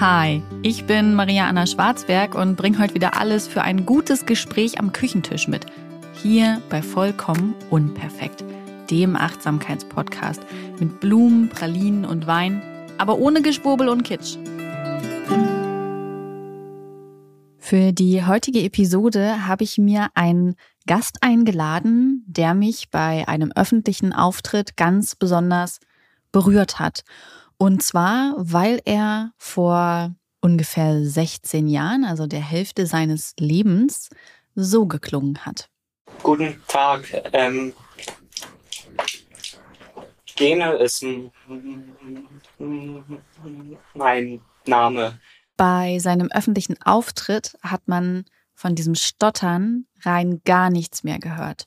Hi, ich bin Maria Anna Schwarzberg und bringe heute wieder alles für ein gutes Gespräch am Küchentisch mit. Hier bei Vollkommen Unperfekt, dem Achtsamkeitspodcast mit Blumen, Pralinen und Wein, aber ohne Geschwurbel und Kitsch. Für die heutige Episode habe ich mir einen Gast eingeladen, der mich bei einem öffentlichen Auftritt ganz besonders berührt hat. Und zwar, weil er vor ungefähr 16 Jahren, also der Hälfte seines Lebens, so geklungen hat. Guten Tag. Ähm, Gene ist mein Name. Bei seinem öffentlichen Auftritt hat man von diesem Stottern rein gar nichts mehr gehört.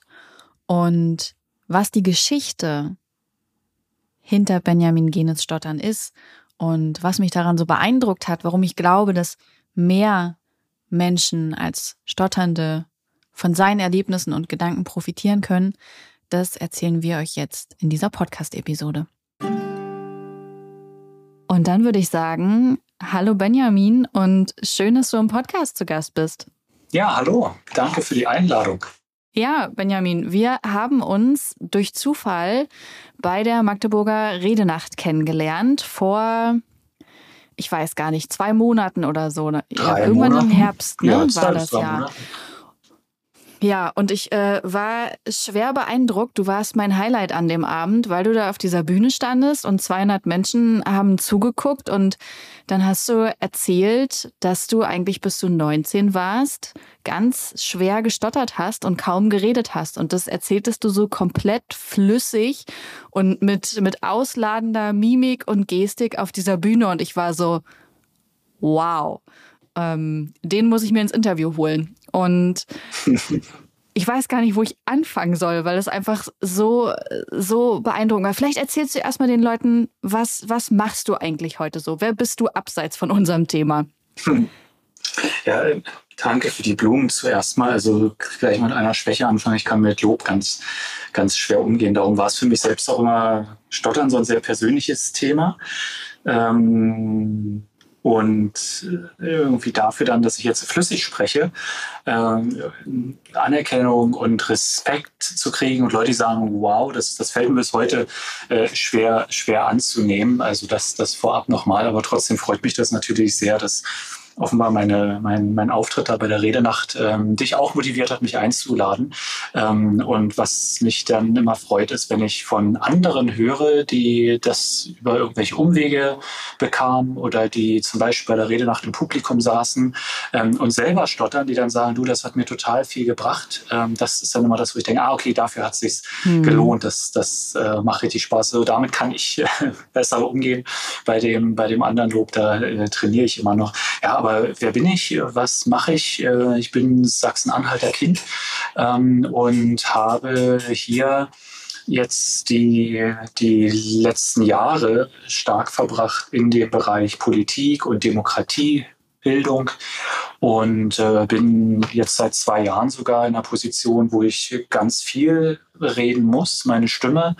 Und was die Geschichte hinter Benjamin Genes Stottern ist und was mich daran so beeindruckt hat, warum ich glaube, dass mehr Menschen als Stotternde von seinen Erlebnissen und Gedanken profitieren können, das erzählen wir euch jetzt in dieser Podcast-Episode. Und dann würde ich sagen, hallo Benjamin und schön, dass du im Podcast zu Gast bist. Ja, hallo. Danke für die Einladung. Ja, Benjamin, wir haben uns durch Zufall bei der Magdeburger Redenacht kennengelernt vor, ich weiß gar nicht, zwei Monaten oder so. Ne? Ja, irgendwann Monaten? im Herbst ne, ja, war das ja. Monate. Ja, und ich äh, war schwer beeindruckt. Du warst mein Highlight an dem Abend, weil du da auf dieser Bühne standest und 200 Menschen haben zugeguckt und dann hast du erzählt, dass du eigentlich bis du 19 warst, ganz schwer gestottert hast und kaum geredet hast. Und das erzähltest du so komplett flüssig und mit, mit ausladender Mimik und Gestik auf dieser Bühne. Und ich war so, wow ähm, den muss ich mir ins Interview holen. Und ich weiß gar nicht, wo ich anfangen soll, weil es einfach so, so beeindruckend war. Vielleicht erzählst du erstmal den Leuten, was, was machst du eigentlich heute so? Wer bist du abseits von unserem Thema? Hm. Ja, danke für die Blumen zuerst mal. Also gleich mit einer Schwäche anfangen. Ich kann mit Lob ganz, ganz schwer umgehen. Darum war es für mich selbst auch immer Stottern so ein sehr persönliches Thema. Ähm, und äh, irgendwie dafür dann, dass ich jetzt flüssig spreche, äh, Anerkennung und Respekt zu kriegen und Leute sagen, wow, das, das fällt mir bis heute äh, schwer, schwer anzunehmen. Also das, das vorab nochmal, aber trotzdem freut mich das natürlich sehr, dass offenbar meine, mein, mein Auftritt da bei der Redenacht ähm, dich auch motiviert hat, mich einzuladen. Ähm, und was mich dann immer freut, ist, wenn ich von anderen höre, die das über irgendwelche Umwege bekamen oder die zum Beispiel bei der Redenacht im Publikum saßen ähm, und selber stottern, die dann sagen, du, das hat mir total viel gebracht. Ähm, das ist dann immer das, wo ich denke, ah, okay, dafür hat es sich hm. gelohnt. Das, das äh, macht richtig Spaß. So, damit kann ich äh, besser umgehen. Bei dem, bei dem anderen Lob, da äh, trainiere ich immer noch. Ja, aber wer bin ich? Was mache ich? Äh, ich bin Sachsen-Anhalter Kind ähm, und habe hier jetzt die, die letzten Jahre stark verbracht in dem Bereich Politik und Demokratiebildung und äh, bin jetzt seit zwei Jahren sogar in einer Position, wo ich ganz viel reden muss, meine Stimme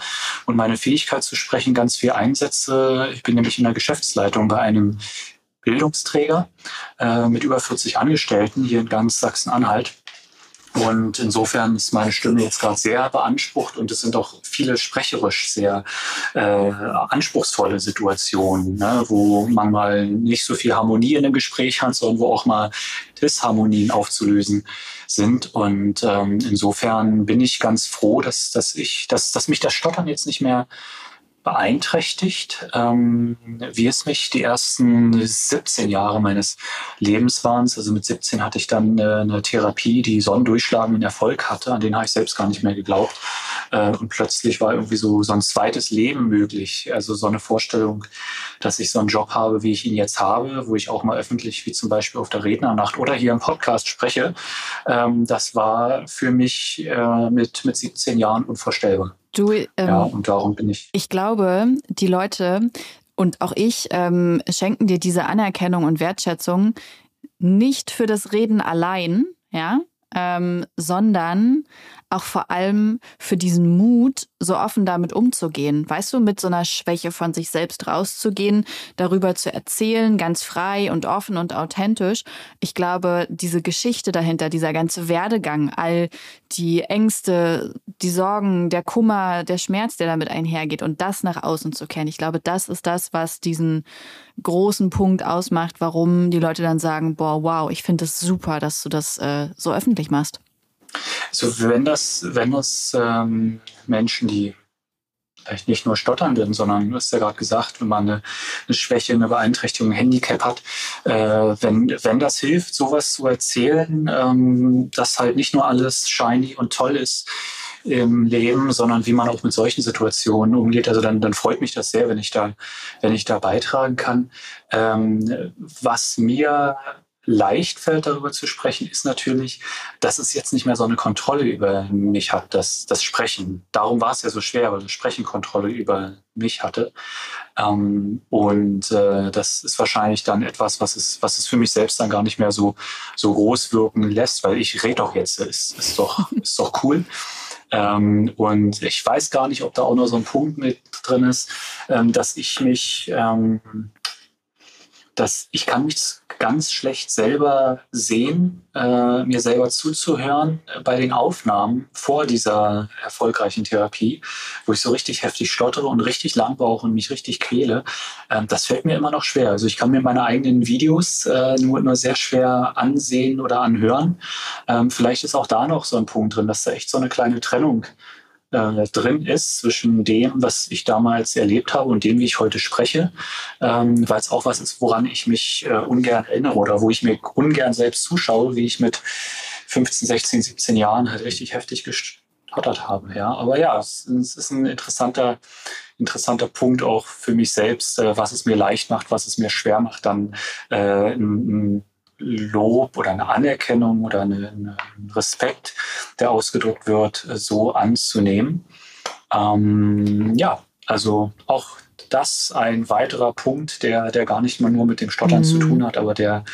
und meine Fähigkeit zu sprechen ganz viel einsetze. Ich bin nämlich in der Geschäftsleitung bei einem Bildungsträger äh, mit über 40 Angestellten hier in ganz Sachsen-Anhalt. Und insofern ist meine Stimme jetzt gerade sehr beansprucht und es sind auch viele sprecherisch sehr äh, anspruchsvolle Situationen, ne, wo man mal nicht so viel Harmonie in einem Gespräch hat, sondern wo auch mal Disharmonien aufzulösen sind. Und ähm, insofern bin ich ganz froh, dass, dass ich, dass, dass mich das Stottern jetzt nicht mehr beeinträchtigt, ähm, wie es mich die ersten 17 Jahre meines Lebens waren. Also mit 17 hatte ich dann äh, eine Therapie, die so einen durchschlagenden Erfolg hatte, an den habe ich selbst gar nicht mehr geglaubt. Äh, und plötzlich war irgendwie so, so ein zweites Leben möglich. Also so eine Vorstellung, dass ich so einen Job habe, wie ich ihn jetzt habe, wo ich auch mal öffentlich, wie zum Beispiel auf der Rednernacht oder hier im Podcast spreche. Ähm, das war für mich äh, mit, mit 17 Jahren unvorstellbar. Du, ähm, ja, und darum bin ich. Ich glaube, die Leute und auch ich ähm, schenken dir diese Anerkennung und Wertschätzung nicht für das Reden allein, ja, ähm, sondern auch vor allem für diesen Mut, so offen damit umzugehen. Weißt du, mit so einer Schwäche von sich selbst rauszugehen, darüber zu erzählen, ganz frei und offen und authentisch. Ich glaube, diese Geschichte dahinter, dieser ganze Werdegang, all die Ängste, die Sorgen, der Kummer, der Schmerz, der damit einhergeht und das nach außen zu kennen. Ich glaube, das ist das, was diesen großen Punkt ausmacht, warum die Leute dann sagen, boah, wow, ich finde es das super, dass du das äh, so öffentlich machst. Also wenn das, wenn das ähm, Menschen, die vielleicht nicht nur stottern sind, sondern du hast ja gerade gesagt, wenn man eine, eine Schwäche, eine Beeinträchtigung, ein Handicap hat, äh, wenn, wenn das hilft, sowas zu erzählen, ähm, dass halt nicht nur alles shiny und toll ist im Leben, sondern wie man auch mit solchen Situationen umgeht. Also dann, dann freut mich das sehr, wenn ich da, wenn ich da beitragen kann. Ähm, was mir leicht fällt, darüber zu sprechen, ist natürlich, dass es jetzt nicht mehr so eine Kontrolle über mich hat, das, das Sprechen. Darum war es ja so schwer, weil das Sprechen Kontrolle über mich hatte. Ähm, und äh, das ist wahrscheinlich dann etwas, was es, was es für mich selbst dann gar nicht mehr so, so groß wirken lässt, weil ich rede doch jetzt, ist, ist, doch, ist doch cool. Ähm, und ich weiß gar nicht, ob da auch noch so ein Punkt mit drin ist, ähm, dass ich mich ähm, dass ich kann mich ganz schlecht selber sehen, äh, mir selber zuzuhören bei den Aufnahmen vor dieser erfolgreichen Therapie, wo ich so richtig heftig stottere und richtig lang brauche und mich richtig quäle. Ähm, das fällt mir immer noch schwer. Also ich kann mir meine eigenen Videos äh, nur immer sehr schwer ansehen oder anhören. Ähm, vielleicht ist auch da noch so ein Punkt drin, dass da echt so eine kleine Trennung äh, drin ist zwischen dem, was ich damals erlebt habe und dem, wie ich heute spreche, ähm, weil es auch was ist, woran ich mich äh, ungern erinnere oder wo ich mir ungern selbst zuschaue, wie ich mit 15, 16, 17 Jahren halt richtig heftig gestottert habe. Ja, aber ja, es, es ist ein interessanter, interessanter Punkt auch für mich selbst, äh, was es mir leicht macht, was es mir schwer macht, dann äh, Lob oder eine Anerkennung oder eine, eine Respekt, der ausgedrückt wird, so anzunehmen. Ähm, ja, also auch das ein weiterer Punkt, der, der gar nicht mal nur mit dem Stottern mhm. zu tun hat, aber der,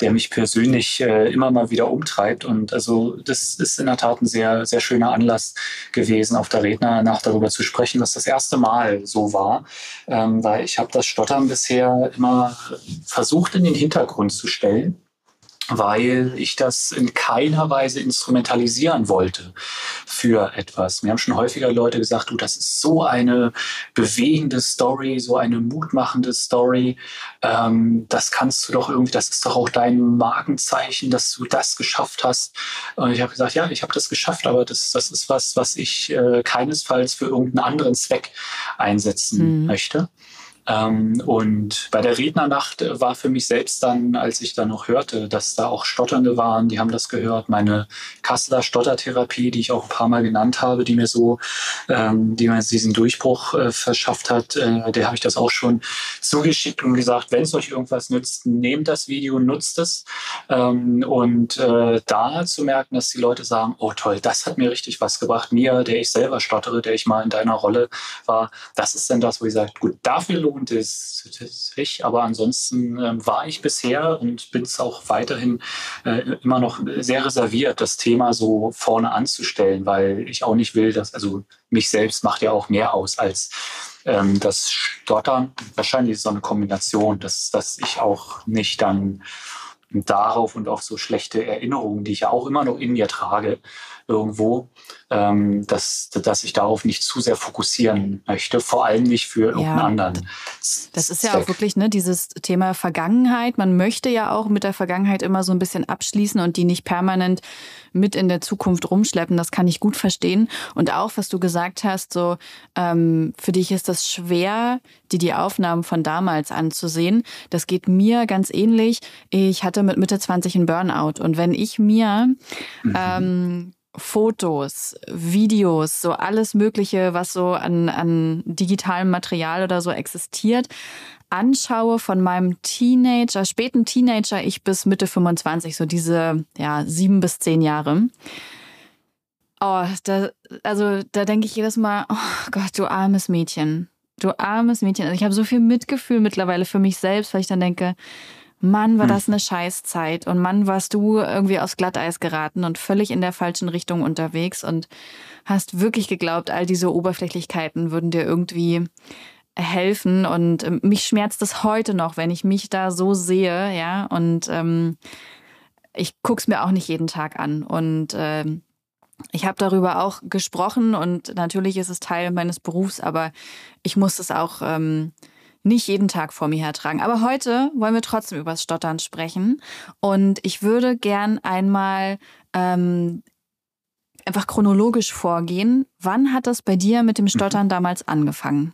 der mich persönlich äh, immer mal wieder umtreibt. Und also das ist in der Tat ein sehr, sehr schöner Anlass gewesen, auf der Rednernacht darüber zu sprechen, was das erste Mal so war. Ähm, weil ich habe das Stottern bisher immer versucht in den Hintergrund zu stellen weil ich das in keiner Weise instrumentalisieren wollte für etwas. Mir haben schon häufiger Leute gesagt, du, das ist so eine bewegende Story, so eine mutmachende Story. Ähm, das kannst du doch irgendwie, das ist doch auch dein Markenzeichen, dass du das geschafft hast. Und ich habe gesagt, ja, ich habe das geschafft, aber das, das ist was, was ich äh, keinesfalls für irgendeinen anderen Zweck einsetzen mhm. möchte. Ähm, und bei der Rednernacht war für mich selbst dann, als ich dann noch hörte, dass da auch Stotternde waren, die haben das gehört, meine Kasseler Stottertherapie, die ich auch ein paar Mal genannt habe, die mir so, ähm, die mir diesen Durchbruch äh, verschafft hat, äh, der habe ich das auch schon zugeschickt und gesagt, wenn es euch irgendwas nützt, nehmt das Video, nutzt es. Ähm, und äh, da zu merken, dass die Leute sagen, oh toll, das hat mir richtig was gebracht. Mir, der ich selber stottere, der ich mal in deiner Rolle war, das ist dann das, wo ich sage, gut, dafür lohnt und das, das ich. Aber ansonsten äh, war ich bisher und bin es auch weiterhin äh, immer noch sehr reserviert, das Thema so vorne anzustellen, weil ich auch nicht will, dass, also mich selbst macht ja auch mehr aus als ähm, das Stottern. Wahrscheinlich ist so eine Kombination, dass, dass ich auch nicht dann darauf und auf so schlechte Erinnerungen, die ich ja auch immer noch in mir trage, irgendwo, ähm, dass, dass ich darauf nicht zu sehr fokussieren möchte, vor allem nicht für irgendeinen ja, anderen. Das ist ja auch wirklich ne, dieses Thema Vergangenheit. Man möchte ja auch mit der Vergangenheit immer so ein bisschen abschließen und die nicht permanent mit in der Zukunft rumschleppen. Das kann ich gut verstehen. Und auch, was du gesagt hast, so ähm, für dich ist das schwer, dir die Aufnahmen von damals anzusehen. Das geht mir ganz ähnlich. Ich hatte mit Mitte 20 einen Burnout. Und wenn ich mir mhm. ähm, Fotos, Videos, so alles Mögliche, was so an, an digitalem Material oder so existiert, anschaue von meinem Teenager, späten Teenager, ich bis Mitte 25, so diese ja, sieben bis zehn Jahre. Oh, da, also da denke ich jedes Mal, oh Gott, du armes Mädchen. Du armes Mädchen. Also ich habe so viel Mitgefühl mittlerweile für mich selbst, weil ich dann denke, Mann, war das eine Scheißzeit. Und Mann, warst du irgendwie aufs Glatteis geraten und völlig in der falschen Richtung unterwegs und hast wirklich geglaubt, all diese Oberflächlichkeiten würden dir irgendwie helfen. Und ähm, mich schmerzt es heute noch, wenn ich mich da so sehe, ja. Und ähm, ich guck's mir auch nicht jeden Tag an. Und ähm, ich habe darüber auch gesprochen und natürlich ist es Teil meines Berufs, aber ich muss es auch ähm, nicht jeden Tag vor mir hertragen. Aber heute wollen wir trotzdem übers Stottern sprechen und ich würde gern einmal ähm, einfach chronologisch vorgehen. Wann hat das bei dir mit dem Stottern damals angefangen?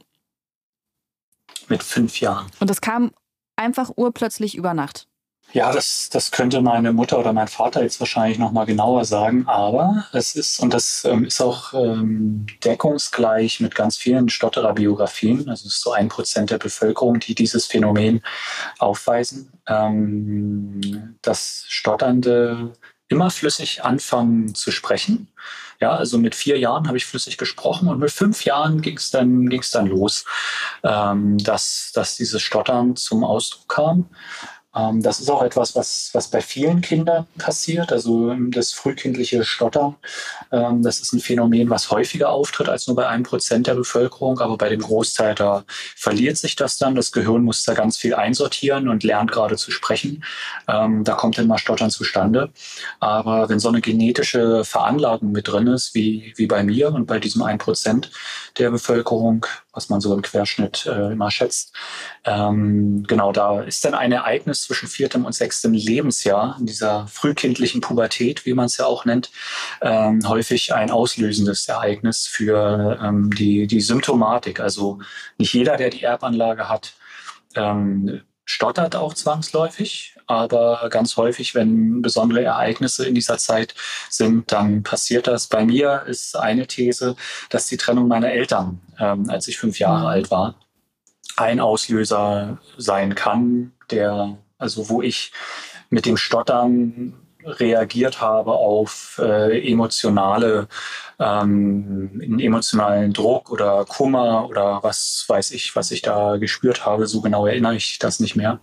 Mit fünf Jahren. Und das kam einfach urplötzlich über Nacht. Ja, das, das könnte meine Mutter oder mein Vater jetzt wahrscheinlich noch mal genauer sagen. Aber es ist, und das ähm, ist auch ähm, deckungsgleich mit ganz vielen Stottererbiografien, also es ist so ein Prozent der Bevölkerung, die dieses Phänomen aufweisen, ähm, dass Stotternde immer flüssig anfangen zu sprechen. Ja, also mit vier Jahren habe ich flüssig gesprochen und mit fünf Jahren ging es dann, ging's dann los, ähm, dass, dass dieses Stottern zum Ausdruck kam. Ähm, das ist auch etwas, was, was bei vielen Kindern passiert. Also ähm, das frühkindliche Stottern, ähm, das ist ein Phänomen, was häufiger auftritt als nur bei einem Prozent der Bevölkerung. Aber bei dem Großteil, da verliert sich das dann. Das Gehirn muss da ganz viel einsortieren und lernt gerade zu sprechen. da kommt dann mal Stottern zustande. Aber wenn so eine genetische Veranlagung mit drin ist, wie, wie bei mir und bei diesem ein Prozent der Bevölkerung, was man so im Querschnitt äh, immer schätzt. Ähm, genau, da ist dann ein Ereignis zwischen viertem und sechstem Lebensjahr, in dieser frühkindlichen Pubertät, wie man es ja auch nennt, ähm, häufig ein auslösendes Ereignis für ähm, die, die Symptomatik. Also nicht jeder, der die Erbanlage hat, ähm, stottert auch zwangsläufig, aber ganz häufig, wenn besondere Ereignisse in dieser Zeit sind, dann passiert das. Bei mir ist eine These, dass die Trennung meiner Eltern, ähm, als ich fünf Jahre alt war, ein Auslöser sein kann, der, also wo ich mit dem Stottern reagiert habe auf äh, emotionale, ähm, emotionalen Druck oder Kummer oder was weiß ich, was ich da gespürt habe. So genau erinnere ich das nicht mehr.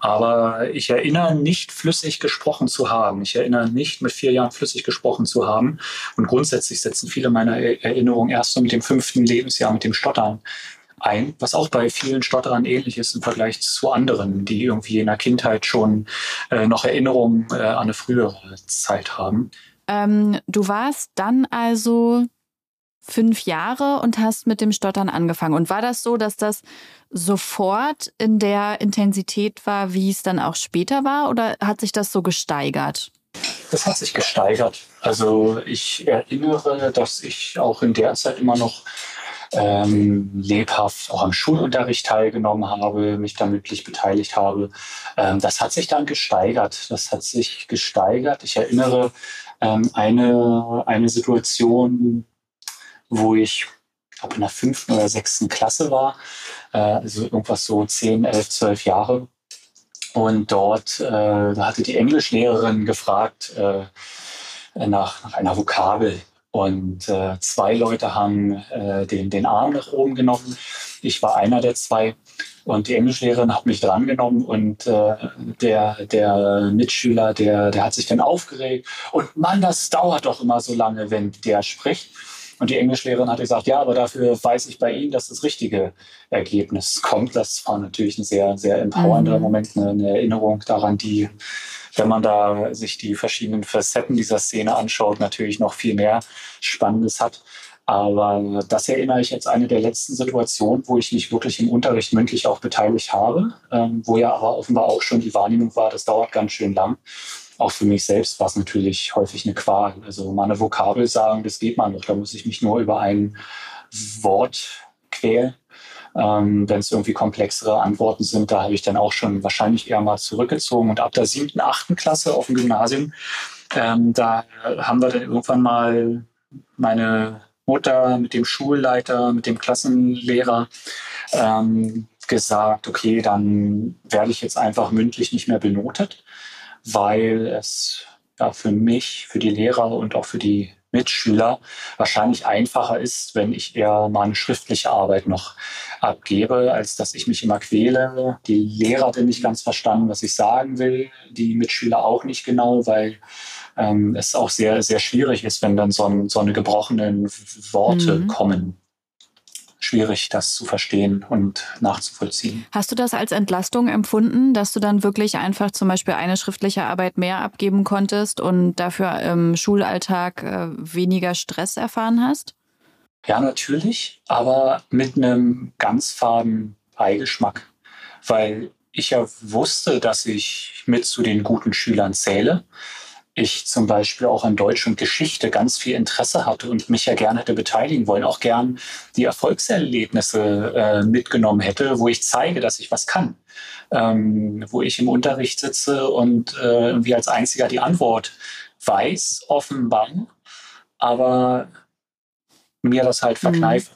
Aber ich erinnere nicht flüssig gesprochen zu haben. Ich erinnere nicht mit vier Jahren flüssig gesprochen zu haben. Und grundsätzlich setzen viele meiner Erinnerungen erst so mit dem fünften Lebensjahr, mit dem Stottern ein, was auch bei vielen Stotterern ähnlich ist im Vergleich zu anderen, die irgendwie in der Kindheit schon äh, noch Erinnerungen äh, an eine frühere Zeit haben. Ähm, du warst dann also fünf Jahre und hast mit dem Stottern angefangen. Und war das so, dass das sofort in der Intensität war, wie es dann auch später war, oder hat sich das so gesteigert? Das hat sich gesteigert. Also ich erinnere, dass ich auch in der Zeit immer noch ähm, lebhaft auch am Schulunterricht teilgenommen habe, mich da mündlich beteiligt habe. Ähm, das hat sich dann gesteigert. Das hat sich gesteigert. Ich erinnere ähm, eine, eine Situation, wo ich glaube in der fünften oder sechsten Klasse war, äh, also irgendwas so zehn, elf, zwölf Jahre. Und dort äh, hatte die Englischlehrerin gefragt äh, nach, nach einer Vokabel. Und äh, zwei Leute haben äh, den, den Arm nach oben genommen. Ich war einer der zwei. Und die Englischlehrerin hat mich drangenommen und äh, der, der Mitschüler, der, der hat sich dann aufgeregt. Und Mann, das dauert doch immer so lange, wenn der spricht. Und die Englischlehrerin hat gesagt, ja, aber dafür weiß ich bei Ihnen, dass das richtige Ergebnis kommt. Das war natürlich ein sehr, sehr empowernder mhm. Moment, eine, eine Erinnerung daran, die wenn man da sich die verschiedenen Facetten dieser Szene anschaut, natürlich noch viel mehr Spannendes hat. Aber das erinnere ich jetzt eine der letzten Situationen, wo ich mich wirklich im Unterricht mündlich auch beteiligt habe, ähm, wo ja aber offenbar auch schon die Wahrnehmung war, das dauert ganz schön lang. Auch für mich selbst war es natürlich häufig eine Qual. Also mal eine Vokabel sagen, das geht man noch. Da muss ich mich nur über ein Wort quälen. Ähm, Wenn es irgendwie komplexere Antworten sind, da habe ich dann auch schon wahrscheinlich eher mal zurückgezogen. Und ab der siebten, achten Klasse auf dem Gymnasium, ähm, da haben wir dann irgendwann mal meine Mutter mit dem Schulleiter, mit dem Klassenlehrer ähm, gesagt, okay, dann werde ich jetzt einfach mündlich nicht mehr benotet, weil es ja, für mich, für die Lehrer und auch für die Mitschüler wahrscheinlich einfacher ist, wenn ich eher mal eine schriftliche Arbeit noch abgebe, als dass ich mich immer quäle. Die Lehrer hatten nicht ganz verstanden, was ich sagen will, die Mitschüler auch nicht genau, weil ähm, es auch sehr, sehr schwierig ist, wenn dann so, ein, so eine gebrochenen Worte mhm. kommen schwierig, das zu verstehen und nachzuvollziehen. Hast du das als Entlastung empfunden, dass du dann wirklich einfach zum Beispiel eine schriftliche Arbeit mehr abgeben konntest und dafür im Schulalltag äh, weniger Stress erfahren hast? Ja, natürlich, aber mit einem ganz faden Beigeschmack, weil ich ja wusste, dass ich mit zu den guten Schülern zähle ich zum Beispiel auch an Deutsch und Geschichte ganz viel Interesse hatte und mich ja gerne hätte beteiligen wollen, auch gern die Erfolgserlebnisse äh, mitgenommen hätte, wo ich zeige, dass ich was kann. Ähm, wo ich im Unterricht sitze und äh, irgendwie als einziger die Antwort weiß, offenbar, aber mir das halt mhm. verkneife.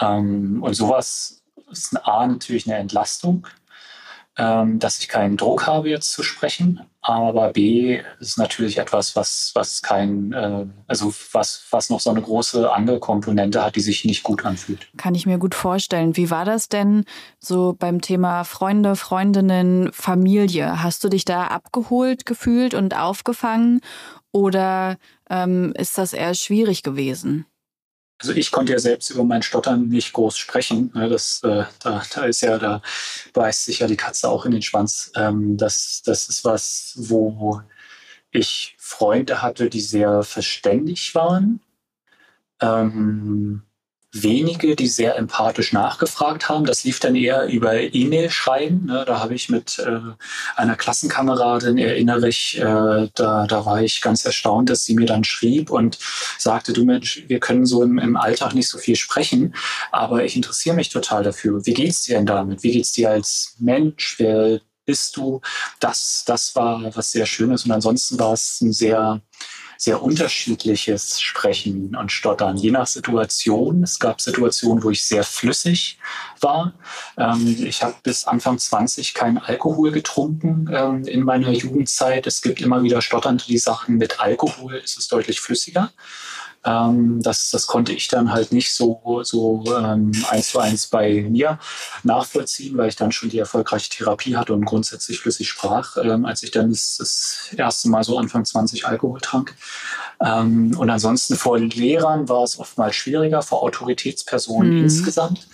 Mhm. Ähm, und sowas ist A natürlich eine Entlastung ähm, dass ich keinen Druck habe, jetzt zu sprechen. Aber B ist natürlich etwas, was, was kein, äh, also was, was noch so eine große andere Komponente hat, die sich nicht gut anfühlt. Kann ich mir gut vorstellen. Wie war das denn so beim Thema Freunde, Freundinnen, Familie? Hast du dich da abgeholt gefühlt und aufgefangen? Oder ähm, ist das eher schwierig gewesen? Also ich konnte ja selbst über mein Stottern nicht groß sprechen. Ne? Das, äh, da, da ist ja, da beißt sich ja die Katze auch in den Schwanz. Ähm, das, das ist was, wo ich Freunde hatte, die sehr verständig waren. Ähm, wenige, die sehr empathisch nachgefragt haben. Das lief dann eher über E-Mail-Schreiben. Ne? Da habe ich mit äh, einer Klassenkameradin, erinnere ich, äh, da, da war ich ganz erstaunt, dass sie mir dann schrieb und sagte, du Mensch, wir können so im, im Alltag nicht so viel sprechen, aber ich interessiere mich total dafür. Wie geht's dir denn damit? Wie geht's dir als Mensch? Wer bist du? Das, das war was sehr Schönes. Und ansonsten war es ein sehr sehr unterschiedliches Sprechen und Stottern, je nach Situation. Es gab Situationen, wo ich sehr flüssig war. Ähm, ich habe bis Anfang 20 keinen Alkohol getrunken ähm, in meiner Jugendzeit. Es gibt immer wieder Stotternde, die sagen, mit Alkohol ist es deutlich flüssiger. Ähm, das, das konnte ich dann halt nicht so, so ähm, eins zu eins bei mir nachvollziehen, weil ich dann schon die erfolgreiche Therapie hatte und grundsätzlich flüssig sprach, ähm, als ich dann das, das, erste Mal so Anfang 20 Alkohol trank. Ähm, und ansonsten vor Lehrern war es oftmals schwieriger, vor Autoritätspersonen mhm. insgesamt.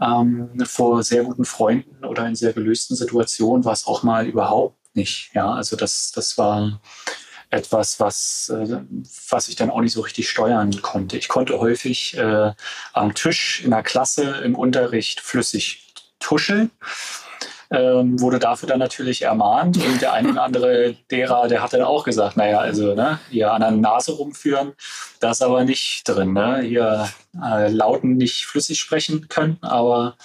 Ähm, vor sehr guten Freunden oder in sehr gelösten Situationen war es auch mal überhaupt nicht. Ja, also das, das war etwas, was, äh, was ich dann auch nicht so richtig steuern konnte. Ich konnte häufig äh, am Tisch in der Klasse im Unterricht flüssig tuscheln. Ähm, wurde dafür dann natürlich ermahnt und der eine oder andere Lehrer, der hat dann auch gesagt, naja, also ne, hier an der Nase rumführen, das ist aber nicht drin. Ne? Hier äh, lauten nicht flüssig sprechen können, aber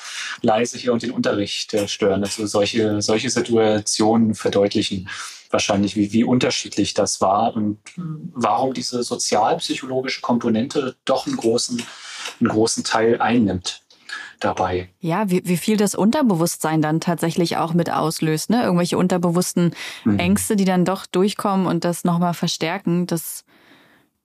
leise hier und den Unterricht äh, stören. Also solche, solche Situationen verdeutlichen wahrscheinlich, wie, wie unterschiedlich das war und warum diese sozialpsychologische Komponente doch einen großen, einen großen Teil einnimmt dabei. Ja, wie, wie viel das Unterbewusstsein dann tatsächlich auch mit auslöst, ne? Irgendwelche unterbewussten mhm. Ängste, die dann doch durchkommen und das nochmal verstärken, das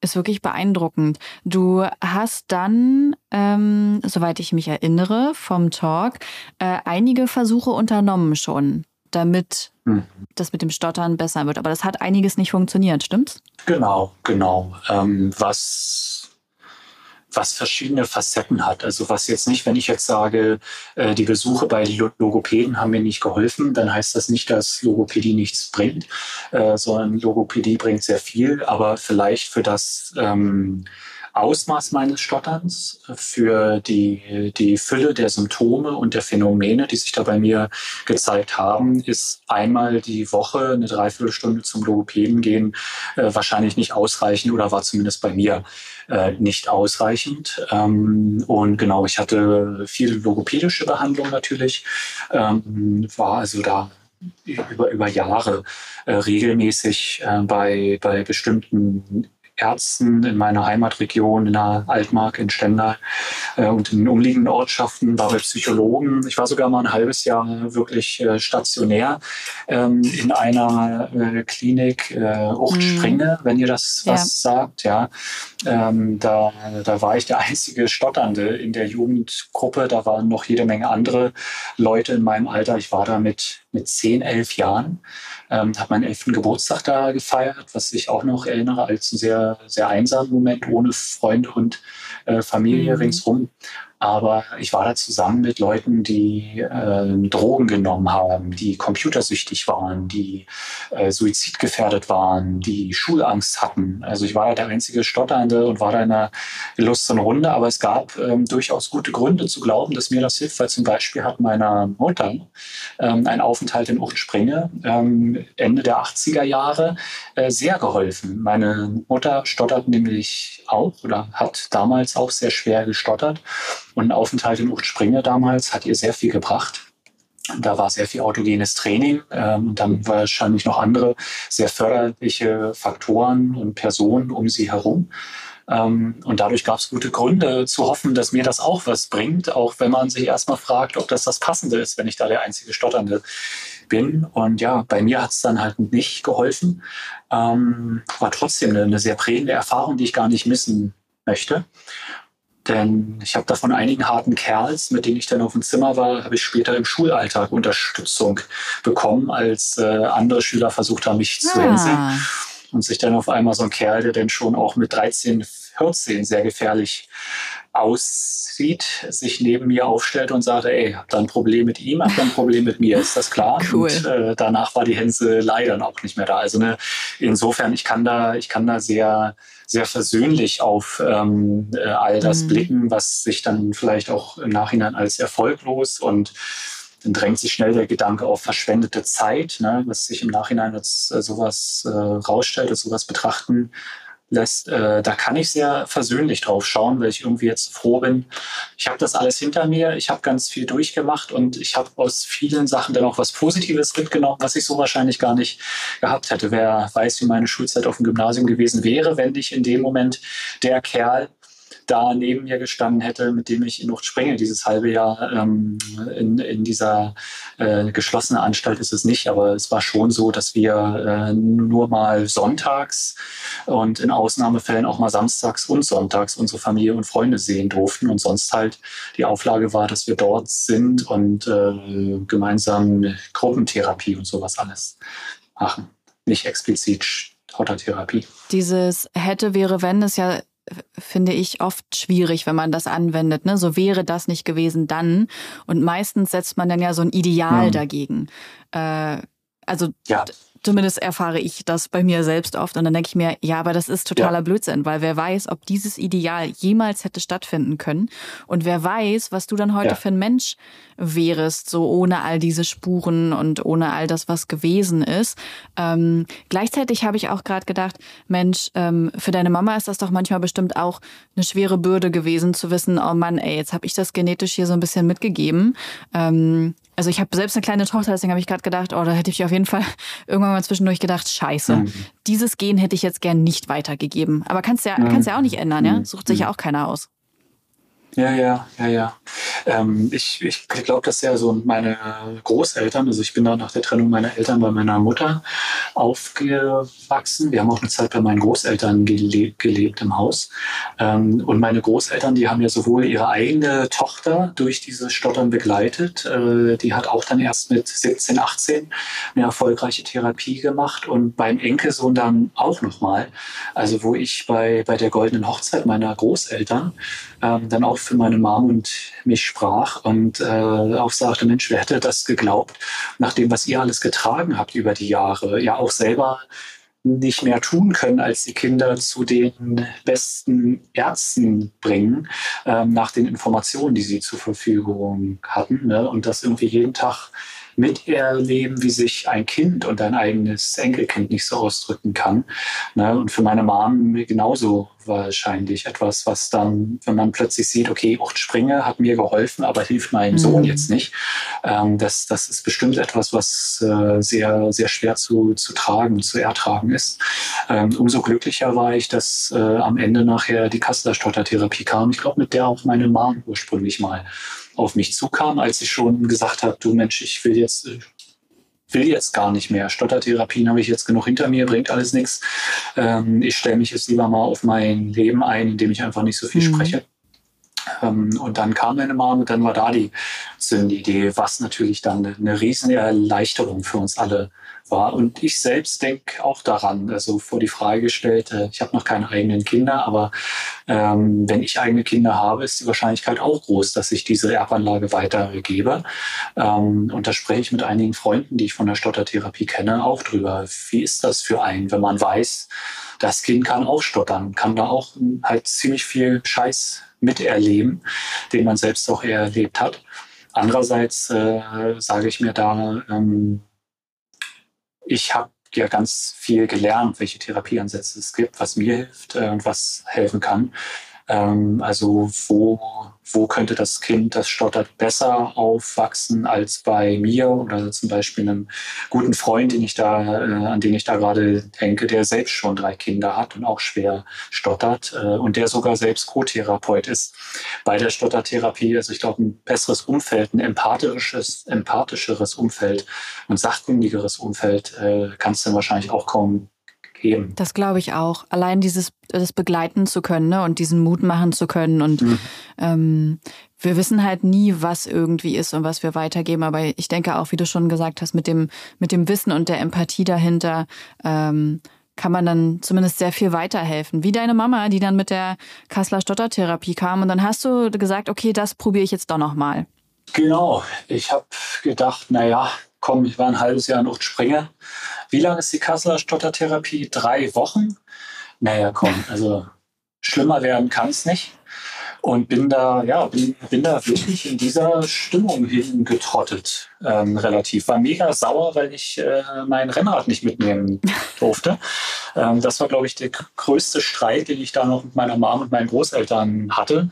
ist wirklich beeindruckend. Du hast dann, ähm, soweit ich mich erinnere, vom Talk äh, einige Versuche unternommen schon damit hm. das mit dem Stottern besser wird. Aber das hat einiges nicht funktioniert, stimmt's? Genau, genau. Ähm, was, was verschiedene Facetten hat. Also was jetzt nicht, wenn ich jetzt sage, äh, die Besuche bei Logopäden haben mir nicht geholfen, dann heißt das nicht, dass Logopädie nichts bringt, äh, sondern Logopädie bringt sehr viel, aber vielleicht für das ähm, Ausmaß meines Stotterns, für die, die Fülle der Symptome und der Phänomene, die sich da bei mir gezeigt haben, ist einmal die Woche eine Dreiviertelstunde zum Logopäden gehen äh, wahrscheinlich nicht ausreichend oder war zumindest bei mir äh, nicht ausreichend. Ähm, und genau, ich hatte viel logopädische Behandlung natürlich, ähm, war also da über, über Jahre äh, regelmäßig äh, bei, bei bestimmten Ärzten in meiner Heimatregion, in der Altmark, in Stendal äh, und in den umliegenden Ortschaften, war bei Psychologen. Ich war sogar mal ein halbes Jahr wirklich äh, stationär ähm, in einer äh, Klinik äh, Uchtspringe, mhm. wenn ihr das was ja. sagt. Ja, ähm, da, da war ich der einzige Stotternde in der Jugendgruppe. Da waren noch jede Menge andere Leute in meinem Alter. Ich war da mit, mit 10, 11 Jahren ähm, habe meinen elften Geburtstag da gefeiert, was ich auch noch erinnere als ein sehr, sehr einsamen Moment ohne Freunde und äh, Familie mhm. ringsrum. Aber ich war da zusammen mit Leuten, die äh, Drogen genommen haben, die computersüchtig waren, die äh, suizidgefährdet waren, die Schulangst hatten. Also ich war da der einzige Stotternde und war da in einer lustigen Runde. Aber es gab ähm, durchaus gute Gründe zu glauben, dass mir das hilft. Weil zum Beispiel hat meiner Mutter ähm, ein Aufenthalt in Uchtspringe ähm, Ende der 80er Jahre äh, sehr geholfen. Meine Mutter stottert nämlich auch oder hat damals auch sehr schwer gestottert. Und ein Aufenthalt in Uchtspringe damals hat ihr sehr viel gebracht. Da war sehr viel autogenes Training ähm, und dann wahrscheinlich noch andere sehr förderliche Faktoren und Personen um sie herum. Ähm, und dadurch gab es gute Gründe zu hoffen, dass mir das auch was bringt, auch wenn man sich erstmal fragt, ob das das Passende ist, wenn ich da der einzige Stotternde bin. Und ja, bei mir hat es dann halt nicht geholfen. Ähm, war trotzdem eine, eine sehr prägende Erfahrung, die ich gar nicht missen möchte. Denn ich habe da von einigen harten Kerls, mit denen ich dann auf dem Zimmer war, habe ich später im Schulalltag Unterstützung bekommen, als äh, andere Schüler versucht haben, mich ah. zu hänseln. Und sich dann auf einmal so ein Kerl, der dann schon auch mit 13, 14 sehr gefährlich aussieht, sich neben mir aufstellt und sagt, ey, habt ihr ein Problem mit ihm, habt ihr ein Problem mit mir, ist das klar? Cool. Und äh, danach war die Hänselei dann auch nicht mehr da. Also ne, insofern, ich kann da, ich kann da sehr sehr versöhnlich auf ähm, äh, all das mhm. blicken, was sich dann vielleicht auch im Nachhinein als erfolglos und dann drängt sich schnell der Gedanke auf verschwendete Zeit, ne, was sich im Nachhinein als äh, sowas äh, rausstellt, als sowas betrachten lässt, äh, da kann ich sehr versöhnlich drauf schauen, weil ich irgendwie jetzt froh bin. Ich habe das alles hinter mir, ich habe ganz viel durchgemacht und ich habe aus vielen Sachen dann auch was Positives mitgenommen, was ich so wahrscheinlich gar nicht gehabt hätte. Wer weiß, wie meine Schulzeit auf dem Gymnasium gewesen wäre, wenn ich in dem Moment der Kerl da neben mir gestanden hätte, mit dem ich in Lucht springe. Dieses halbe Jahr ähm, in, in dieser äh, geschlossenen Anstalt ist es nicht, aber es war schon so, dass wir äh, nur mal sonntags und in Ausnahmefällen auch mal samstags und sonntags unsere Familie und Freunde sehen durften und sonst halt die Auflage war, dass wir dort sind und äh, gemeinsam Gruppentherapie und sowas alles machen. Nicht explizit Autotherapie. Dieses hätte, wäre, wenn ist ja finde ich oft schwierig, wenn man das anwendet. Ne? So wäre das nicht gewesen dann. Und meistens setzt man dann ja so ein Ideal mhm. dagegen. Äh, also ja zumindest erfahre ich das bei mir selbst oft und dann denke ich mir, ja, aber das ist totaler ja. Blödsinn, weil wer weiß, ob dieses Ideal jemals hätte stattfinden können und wer weiß, was du dann heute ja. für ein Mensch wärest, so ohne all diese Spuren und ohne all das, was gewesen ist. Ähm, gleichzeitig habe ich auch gerade gedacht, Mensch, ähm, für deine Mama ist das doch manchmal bestimmt auch eine schwere Bürde gewesen, zu wissen, oh Mann, ey, jetzt habe ich das genetisch hier so ein bisschen mitgegeben. Ähm, also ich habe selbst eine kleine Tochter, deswegen habe ich gerade gedacht, oh, da hätte ich auf jeden Fall irgendwann mal zwischendurch gedacht, scheiße, mhm. dieses Gen hätte ich jetzt gern nicht weitergegeben. Aber kannst ja, mhm. kannst ja auch nicht ändern, ja? Mhm. Sucht sich ja mhm. auch keiner aus. Ja, ja, ja, ja. Ähm, ich ich glaube, dass ja so meine Großeltern, also ich bin da nach der Trennung meiner Eltern bei meiner Mutter aufgewachsen. Wir haben auch eine Zeit bei meinen Großeltern gelebt, gelebt im Haus. Ähm, und meine Großeltern, die haben ja sowohl ihre eigene Tochter durch dieses Stottern begleitet. Äh, die hat auch dann erst mit 17, 18 eine erfolgreiche Therapie gemacht und beim Enkelsohn dann auch nochmal. Also wo ich bei, bei der goldenen Hochzeit meiner Großeltern ähm, dann auch für meine Mom und mich sprach und äh, auch sagte, Mensch, wer hätte das geglaubt, nach dem, was ihr alles getragen habt über die Jahre, ja auch selber nicht mehr tun können, als die Kinder zu den besten Ärzten bringen, ähm, nach den Informationen, die sie zur Verfügung hatten. Ne? Und das irgendwie jeden Tag miterleben, wie sich ein Kind und ein eigenes Enkelkind nicht so ausdrücken kann. Ne? Und für meine Mom genauso wahrscheinlich etwas, was dann, wenn man plötzlich sieht, okay, Ucht Springe hat mir geholfen, aber hilft meinem mhm. Sohn jetzt nicht. Ähm, das, das ist bestimmt etwas, was äh, sehr, sehr schwer zu, zu tragen, zu ertragen ist. Ähm, umso glücklicher war ich, dass äh, am Ende nachher die Kasseler Stottertherapie kam. Ich glaube, mit der auch meine Mom ursprünglich mal auf mich zukam, als ich schon gesagt habe, du Mensch, ich will jetzt will jetzt gar nicht mehr. Stottertherapien habe ich jetzt genug hinter mir, bringt alles nichts. Ähm, ich stelle mich jetzt lieber mal auf mein Leben ein, indem ich einfach nicht so viel mhm. spreche. Ähm, und dann kam meine Mom und dann war da die Zündidee, was natürlich dann eine riesen Erleichterung für uns alle war. Und ich selbst denke auch daran, also vor die Frage gestellt, äh, ich habe noch keine eigenen Kinder, aber ähm, wenn ich eigene Kinder habe, ist die Wahrscheinlichkeit auch groß, dass ich diese Erbanlage weitergebe. Ähm, und da spreche ich mit einigen Freunden, die ich von der Stottertherapie kenne, auch drüber. Wie ist das für einen, wenn man weiß, das Kind kann auch stottern, kann da auch halt ziemlich viel Scheiß miterleben, den man selbst auch erlebt hat. Andererseits äh, sage ich mir da, ähm, ich habe ja ganz viel gelernt, welche Therapieansätze es gibt, was mir hilft äh, und was helfen kann. Ähm, also wo, wo könnte das Kind, das stottert, besser aufwachsen als bei mir oder zum Beispiel einem guten Freund, den ich da, äh, an den ich da gerade denke, der selbst schon drei Kinder hat und auch schwer stottert äh, und der sogar selbst Co-Therapeut ist bei der Stottertherapie. Also ich glaube, ein besseres Umfeld, ein empathisches, empathischeres Umfeld und sachkundigeres Umfeld äh, kannst du wahrscheinlich auch kaum geben. Das glaube ich auch. Allein dieses das begleiten zu können ne? und diesen Mut machen zu können. Und mhm. ähm, wir wissen halt nie, was irgendwie ist und was wir weitergeben. Aber ich denke auch, wie du schon gesagt hast, mit dem, mit dem Wissen und der Empathie dahinter ähm, kann man dann zumindest sehr viel weiterhelfen. Wie deine Mama, die dann mit der Kassler Stottertherapie kam und dann hast du gesagt, okay, das probiere ich jetzt doch nochmal. Genau. Ich habe gedacht, naja, komm, ich war ein halbes Jahr in Uchtspringe. Wie lange ist die Kasseler Stottertherapie? Drei Wochen? Naja, komm, also schlimmer werden kann es nicht und bin da, ja, bin, bin da wirklich in dieser Stimmung hingetrottet, ähm, relativ. War mega sauer, weil ich äh, mein Rennrad nicht mitnehmen durfte. ähm, das war, glaube ich, der größte Streit, den ich da noch mit meiner Mom und meinen Großeltern hatte,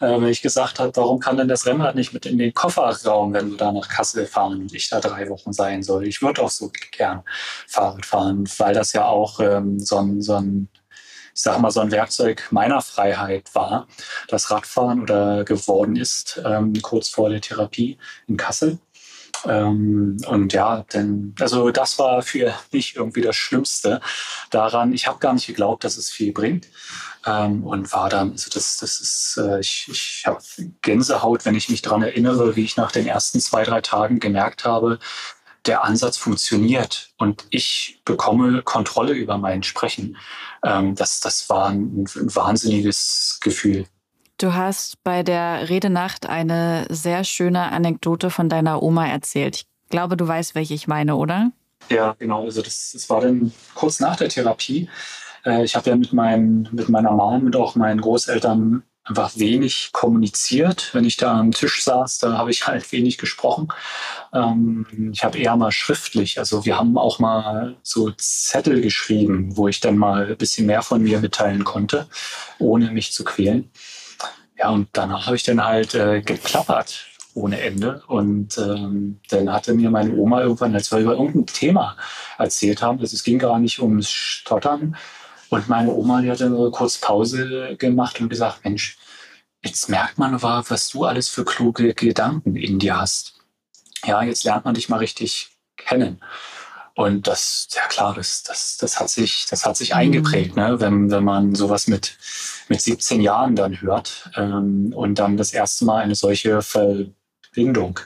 äh, weil ich gesagt habe, warum kann denn das Rennrad nicht mit in den Kofferraum, wenn du da nach Kassel fahren und ich da drei Wochen sein soll? Ich würde auch so gern Fahrrad fahren, weil das ja auch ähm, so ein, so ein ich sage mal, so ein Werkzeug meiner Freiheit war, das Radfahren oder geworden ist, ähm, kurz vor der Therapie in Kassel. Ähm, und ja, denn, also das war für mich irgendwie das Schlimmste daran. Ich habe gar nicht geglaubt, dass es viel bringt. Ähm, und war dann, also das, das ist, äh, ich, ich habe Gänsehaut, wenn ich mich daran erinnere, wie ich nach den ersten zwei, drei Tagen gemerkt habe, der Ansatz funktioniert und ich bekomme Kontrolle über mein Sprechen. Ähm, das, das war ein, ein wahnsinniges Gefühl. Du hast bei der Redenacht eine sehr schöne Anekdote von deiner Oma erzählt. Ich glaube, du weißt, welche ich meine, oder? Ja, genau. Also das, das war dann kurz nach der Therapie. Äh, ich habe ja mit, mein, mit meiner Mom und auch meinen Großeltern einfach wenig kommuniziert. Wenn ich da am Tisch saß, da habe ich halt wenig gesprochen. Ähm, ich habe eher mal schriftlich, also wir haben auch mal so Zettel geschrieben, wo ich dann mal ein bisschen mehr von mir mitteilen konnte, ohne mich zu quälen. Ja, und danach habe ich dann halt äh, geklappert ohne Ende. Und ähm, dann hatte mir meine Oma irgendwann, als wir über irgendein Thema erzählt haben, also es ging gar nicht ums Stottern, und meine Oma, die hat dann kurz Pause gemacht und gesagt, Mensch, jetzt merkt man, was du alles für kluge Gedanken in dir hast. Ja, jetzt lernt man dich mal richtig kennen. Und das, ja klar, das, das, das hat sich, das hat sich eingeprägt, ne? wenn, wenn man sowas mit, mit 17 Jahren dann hört ähm, und dann das erste Mal eine solche Verbindung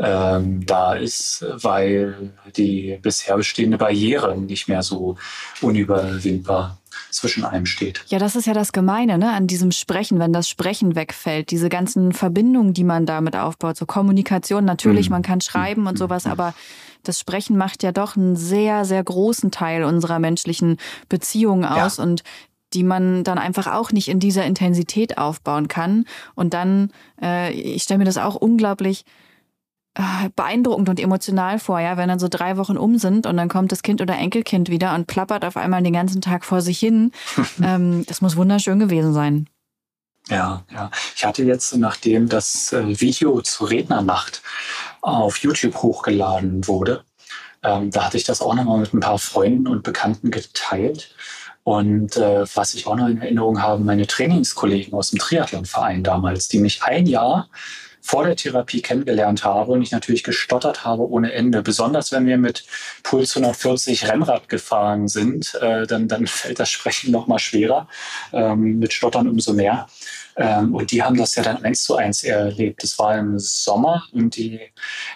ähm, da ist, weil die bisher bestehende Barriere nicht mehr so unüberwindbar zwischen einem steht. Ja, das ist ja das Gemeine ne? an diesem Sprechen, wenn das Sprechen wegfällt, diese ganzen Verbindungen, die man damit aufbaut, so Kommunikation, natürlich, mhm. man kann schreiben und sowas, mhm. aber das Sprechen macht ja doch einen sehr, sehr großen Teil unserer menschlichen Beziehungen aus ja. und die man dann einfach auch nicht in dieser Intensität aufbauen kann. Und dann, äh, ich stelle mir das auch unglaublich beeindruckend und emotional vor, ja, wenn dann so drei Wochen um sind und dann kommt das Kind oder Enkelkind wieder und plappert auf einmal den ganzen Tag vor sich hin. ähm, das muss wunderschön gewesen sein. Ja, ja. Ich hatte jetzt, nachdem das äh, Video zur Rednernacht auf YouTube hochgeladen wurde, ähm, da hatte ich das auch nochmal mit ein paar Freunden und Bekannten geteilt. Und äh, was ich auch noch in Erinnerung habe, meine Trainingskollegen aus dem Triathlonverein damals, die mich ein Jahr vor der Therapie kennengelernt habe und ich natürlich gestottert habe ohne Ende. Besonders wenn wir mit Puls 140 Rennrad gefahren sind, äh, dann, dann fällt das Sprechen noch mal schwerer, ähm, mit Stottern umso mehr. Ähm, und die haben das ja dann eins zu eins erlebt. Das war im Sommer und die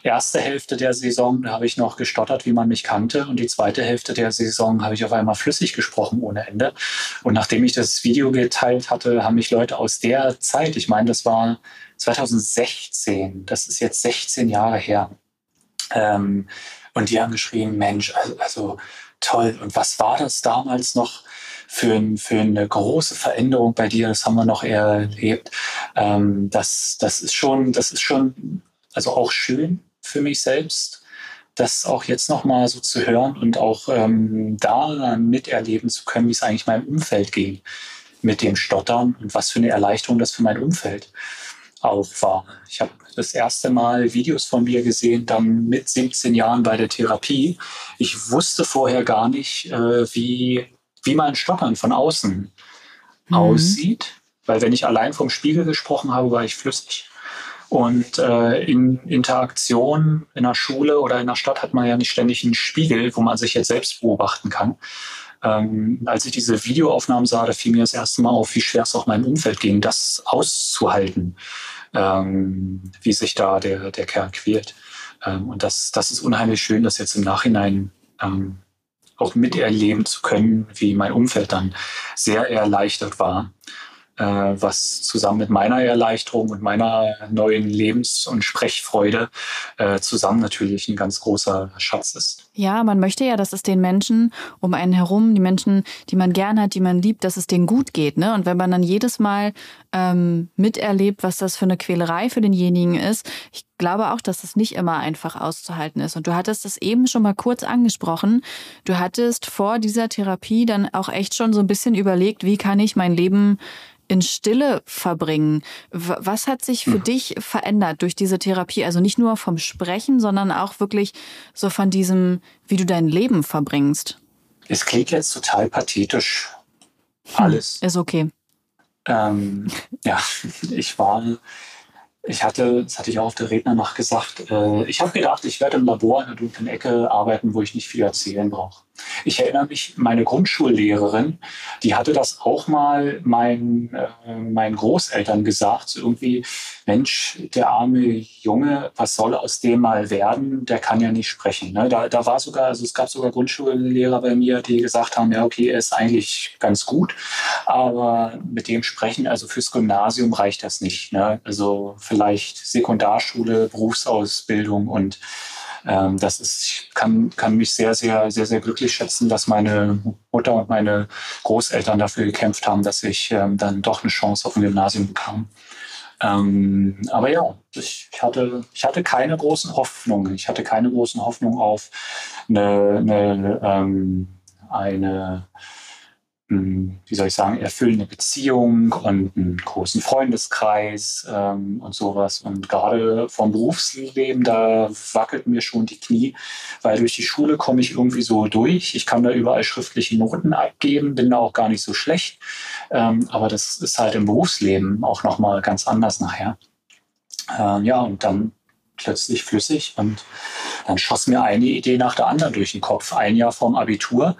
erste Hälfte der Saison, da habe ich noch gestottert, wie man mich kannte. Und die zweite Hälfte der Saison habe ich auf einmal flüssig gesprochen ohne Ende. Und nachdem ich das Video geteilt hatte, haben mich Leute aus der Zeit, ich meine, das war 2016, das ist jetzt 16 Jahre her. Ähm, und die haben geschrieben, Mensch, also, also, toll. Und was war das damals noch für, für eine große Veränderung bei dir? Das haben wir noch erlebt. Ähm, das, das ist schon, das ist schon, also auch schön für mich selbst, das auch jetzt nochmal so zu hören und auch ähm, da miterleben zu können, wie es eigentlich meinem Umfeld ging mit dem Stottern und was für eine Erleichterung das für mein Umfeld auch war. Ich habe das erste Mal Videos von mir gesehen, dann mit 17 Jahren bei der Therapie. Ich wusste vorher gar nicht, äh, wie, wie mein Stottern von außen mhm. aussieht, weil wenn ich allein vom Spiegel gesprochen habe, war ich flüssig. Und äh, in Interaktion in der Schule oder in der Stadt hat man ja nicht ständig einen Spiegel, wo man sich jetzt selbst beobachten kann. Ähm, als ich diese Videoaufnahmen sah, da fiel mir das erste Mal auf, wie schwer es auch meinem Umfeld ging, das auszuhalten ähm, wie sich da der, der Kerl quält. Ähm, und das, das ist unheimlich schön, das jetzt im Nachhinein ähm, auch miterleben zu können, wie mein Umfeld dann sehr erleichtert war was zusammen mit meiner Erleichterung und meiner neuen Lebens- und Sprechfreude äh, zusammen natürlich ein ganz großer Schatz ist. Ja, man möchte ja, dass es den Menschen um einen herum, die Menschen, die man gern hat, die man liebt, dass es denen gut geht. Ne? Und wenn man dann jedes Mal ähm, miterlebt, was das für eine Quälerei für denjenigen ist, ich glaube auch, dass es nicht immer einfach auszuhalten ist. Und du hattest es eben schon mal kurz angesprochen. Du hattest vor dieser Therapie dann auch echt schon so ein bisschen überlegt, wie kann ich mein Leben in Stille verbringen. Was hat sich für mhm. dich verändert durch diese Therapie? Also nicht nur vom Sprechen, sondern auch wirklich so von diesem, wie du dein Leben verbringst. Es klingt jetzt total pathetisch. Hm, Alles. Hm, ist okay. Ähm, ja, ich war ich hatte, das hatte ich auch auf der Rednernacht gesagt, äh, ich habe gedacht, ich werde im Labor in der dunklen Ecke arbeiten, wo ich nicht viel erzählen brauche. Ich erinnere mich, meine Grundschullehrerin, die hatte das auch mal meinen, äh, meinen Großeltern gesagt, irgendwie, Mensch, der arme Junge, was soll aus dem mal werden? Der kann ja nicht sprechen. Ne? Da, da war sogar, also es gab sogar Grundschullehrer bei mir, die gesagt haben, ja, okay, er ist eigentlich ganz gut, aber mit dem Sprechen, also fürs Gymnasium reicht das nicht. Ne? Also vielleicht Sekundarschule, Berufsausbildung und ähm, das ist, ich kann, kann mich sehr, sehr, sehr, sehr glücklich schätzen, dass meine Mutter und meine Großeltern dafür gekämpft haben, dass ich ähm, dann doch eine Chance auf ein Gymnasium bekam. Ähm, aber ja, ich, ich, hatte, ich hatte keine großen Hoffnungen. Ich hatte keine großen Hoffnungen auf eine, eine, ähm, eine wie soll ich sagen, erfüllende Beziehung und einen großen Freundeskreis ähm, und sowas. Und gerade vom Berufsleben, da wackelt mir schon die Knie, weil durch die Schule komme ich irgendwie so durch. Ich kann da überall schriftliche Noten abgeben, bin da auch gar nicht so schlecht. Ähm, aber das ist halt im Berufsleben auch nochmal ganz anders nachher. Ähm, ja, und dann plötzlich flüssig und dann schoss mir eine Idee nach der anderen durch den Kopf. Ein Jahr vorm Abitur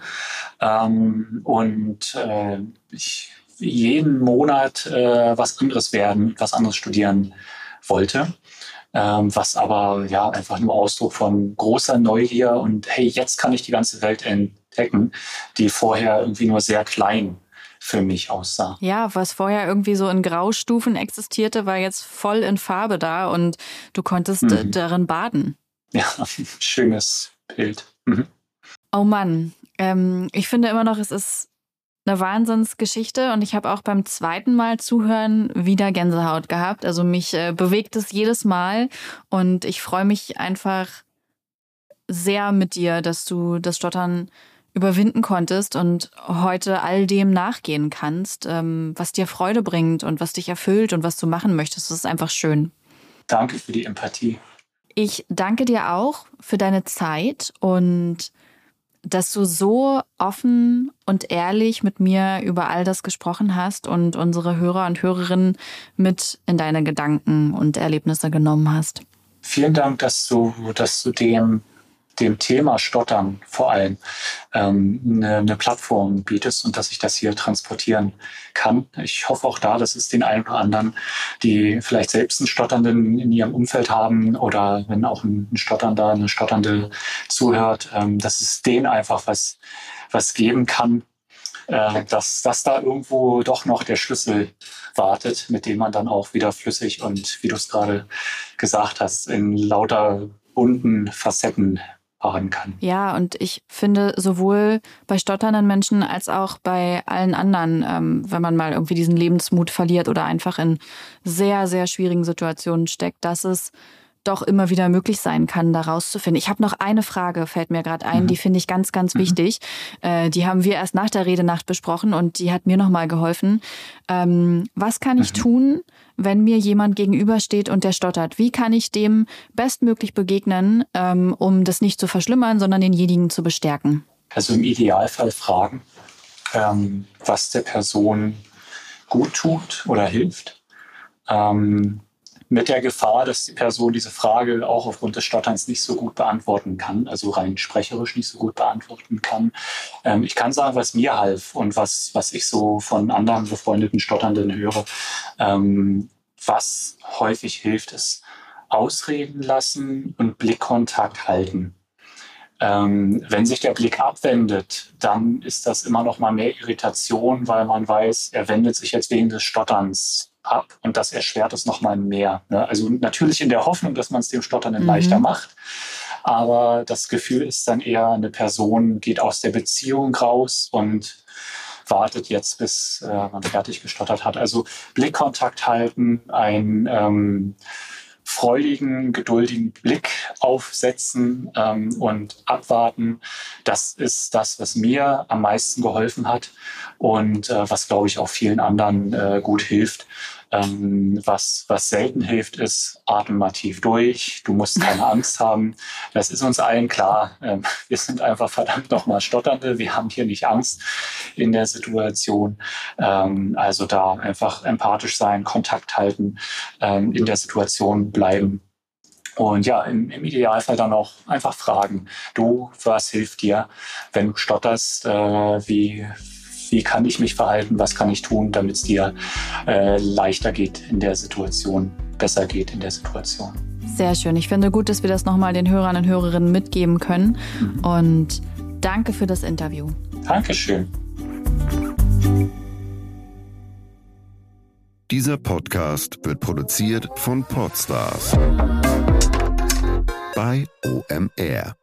ähm, und äh, ich jeden Monat äh, was anderes werden, was anderes studieren wollte. Ähm, was aber ja einfach nur Ausdruck von großer Neugier und hey, jetzt kann ich die ganze Welt entdecken, die vorher irgendwie nur sehr klein für mich aussah. Ja, was vorher irgendwie so in Graustufen existierte, war jetzt voll in Farbe da und du konntest mhm. darin baden. Ja, schönes Bild. Mhm. Oh Mann, ähm, ich finde immer noch, es ist eine Wahnsinnsgeschichte und ich habe auch beim zweiten Mal zuhören wieder Gänsehaut gehabt. Also mich äh, bewegt es jedes Mal und ich freue mich einfach sehr mit dir, dass du das Stottern überwinden konntest und heute all dem nachgehen kannst, ähm, was dir Freude bringt und was dich erfüllt und was du machen möchtest. Das ist einfach schön. Danke für die Empathie. Ich danke dir auch für deine Zeit und dass du so offen und ehrlich mit mir über all das gesprochen hast und unsere Hörer und Hörerinnen mit in deine Gedanken und Erlebnisse genommen hast. Vielen Dank, dass du, dass du dem dem Thema Stottern vor allem ähm, eine, eine Plattform bietest und dass ich das hier transportieren kann. Ich hoffe auch da, dass es den einen oder anderen, die vielleicht selbst einen Stotternden in ihrem Umfeld haben oder wenn auch ein, Stotternder, eine Stotternde zuhört, ähm, dass es denen einfach was, was geben kann, äh, dass, dass da irgendwo doch noch der Schlüssel wartet, mit dem man dann auch wieder flüssig und, wie du es gerade gesagt hast, in lauter bunten Facetten fahren kann. Ja, und ich finde sowohl bei stotternden Menschen als auch bei allen anderen, ähm, wenn man mal irgendwie diesen Lebensmut verliert oder einfach in sehr, sehr schwierigen Situationen steckt, dass es doch immer wieder möglich sein kann, da rauszufinden. Ich habe noch eine Frage, fällt mir gerade ein, mhm. die finde ich ganz, ganz mhm. wichtig. Äh, die haben wir erst nach der Redenacht besprochen und die hat mir nochmal geholfen. Ähm, was kann ich mhm. tun, wenn mir jemand gegenübersteht und der stottert? Wie kann ich dem bestmöglich begegnen, ähm, um das nicht zu verschlimmern, sondern denjenigen zu bestärken? Also im Idealfall fragen, ähm, was der Person gut tut oder hilft. Ähm, mit der Gefahr, dass die Person diese Frage auch aufgrund des Stotterns nicht so gut beantworten kann, also rein sprecherisch nicht so gut beantworten kann. Ähm, ich kann sagen, was mir half und was, was ich so von anderen befreundeten Stotternden höre. Ähm, was häufig hilft, ist ausreden lassen und Blickkontakt halten. Ähm, wenn sich der Blick abwendet, dann ist das immer noch mal mehr Irritation, weil man weiß, er wendet sich jetzt wegen des Stotterns ab und das erschwert es noch mal mehr. Ne? Also natürlich in der Hoffnung, dass man es dem Stotternden mhm. leichter macht. Aber das Gefühl ist dann eher, eine Person geht aus der Beziehung raus und wartet jetzt, bis äh, man fertig gestottert hat. Also Blickkontakt halten, ein ähm, freudigen, geduldigen Blick aufsetzen ähm, und abwarten. Das ist das, was mir am meisten geholfen hat und äh, was, glaube ich, auch vielen anderen äh, gut hilft. Ähm, was, was selten hilft, ist, atme mal tief durch. Du musst keine Angst haben. Das ist uns allen klar. Ähm, wir sind einfach verdammt nochmal Stotternde. Wir haben hier nicht Angst in der Situation. Ähm, also da einfach empathisch sein, Kontakt halten, ähm, in der Situation bleiben. Und ja, im, im, Idealfall dann auch einfach fragen, du, was hilft dir, wenn du stotterst, äh, wie, wie kann ich mich verhalten, was kann ich tun, damit es dir äh, leichter geht in der Situation, besser geht in der Situation. Sehr schön. Ich finde gut, dass wir das nochmal den Hörern und Hörerinnen mitgeben können. Mhm. Und danke für das Interview. Dankeschön. Dieser Podcast wird produziert von Podstars bei OMR.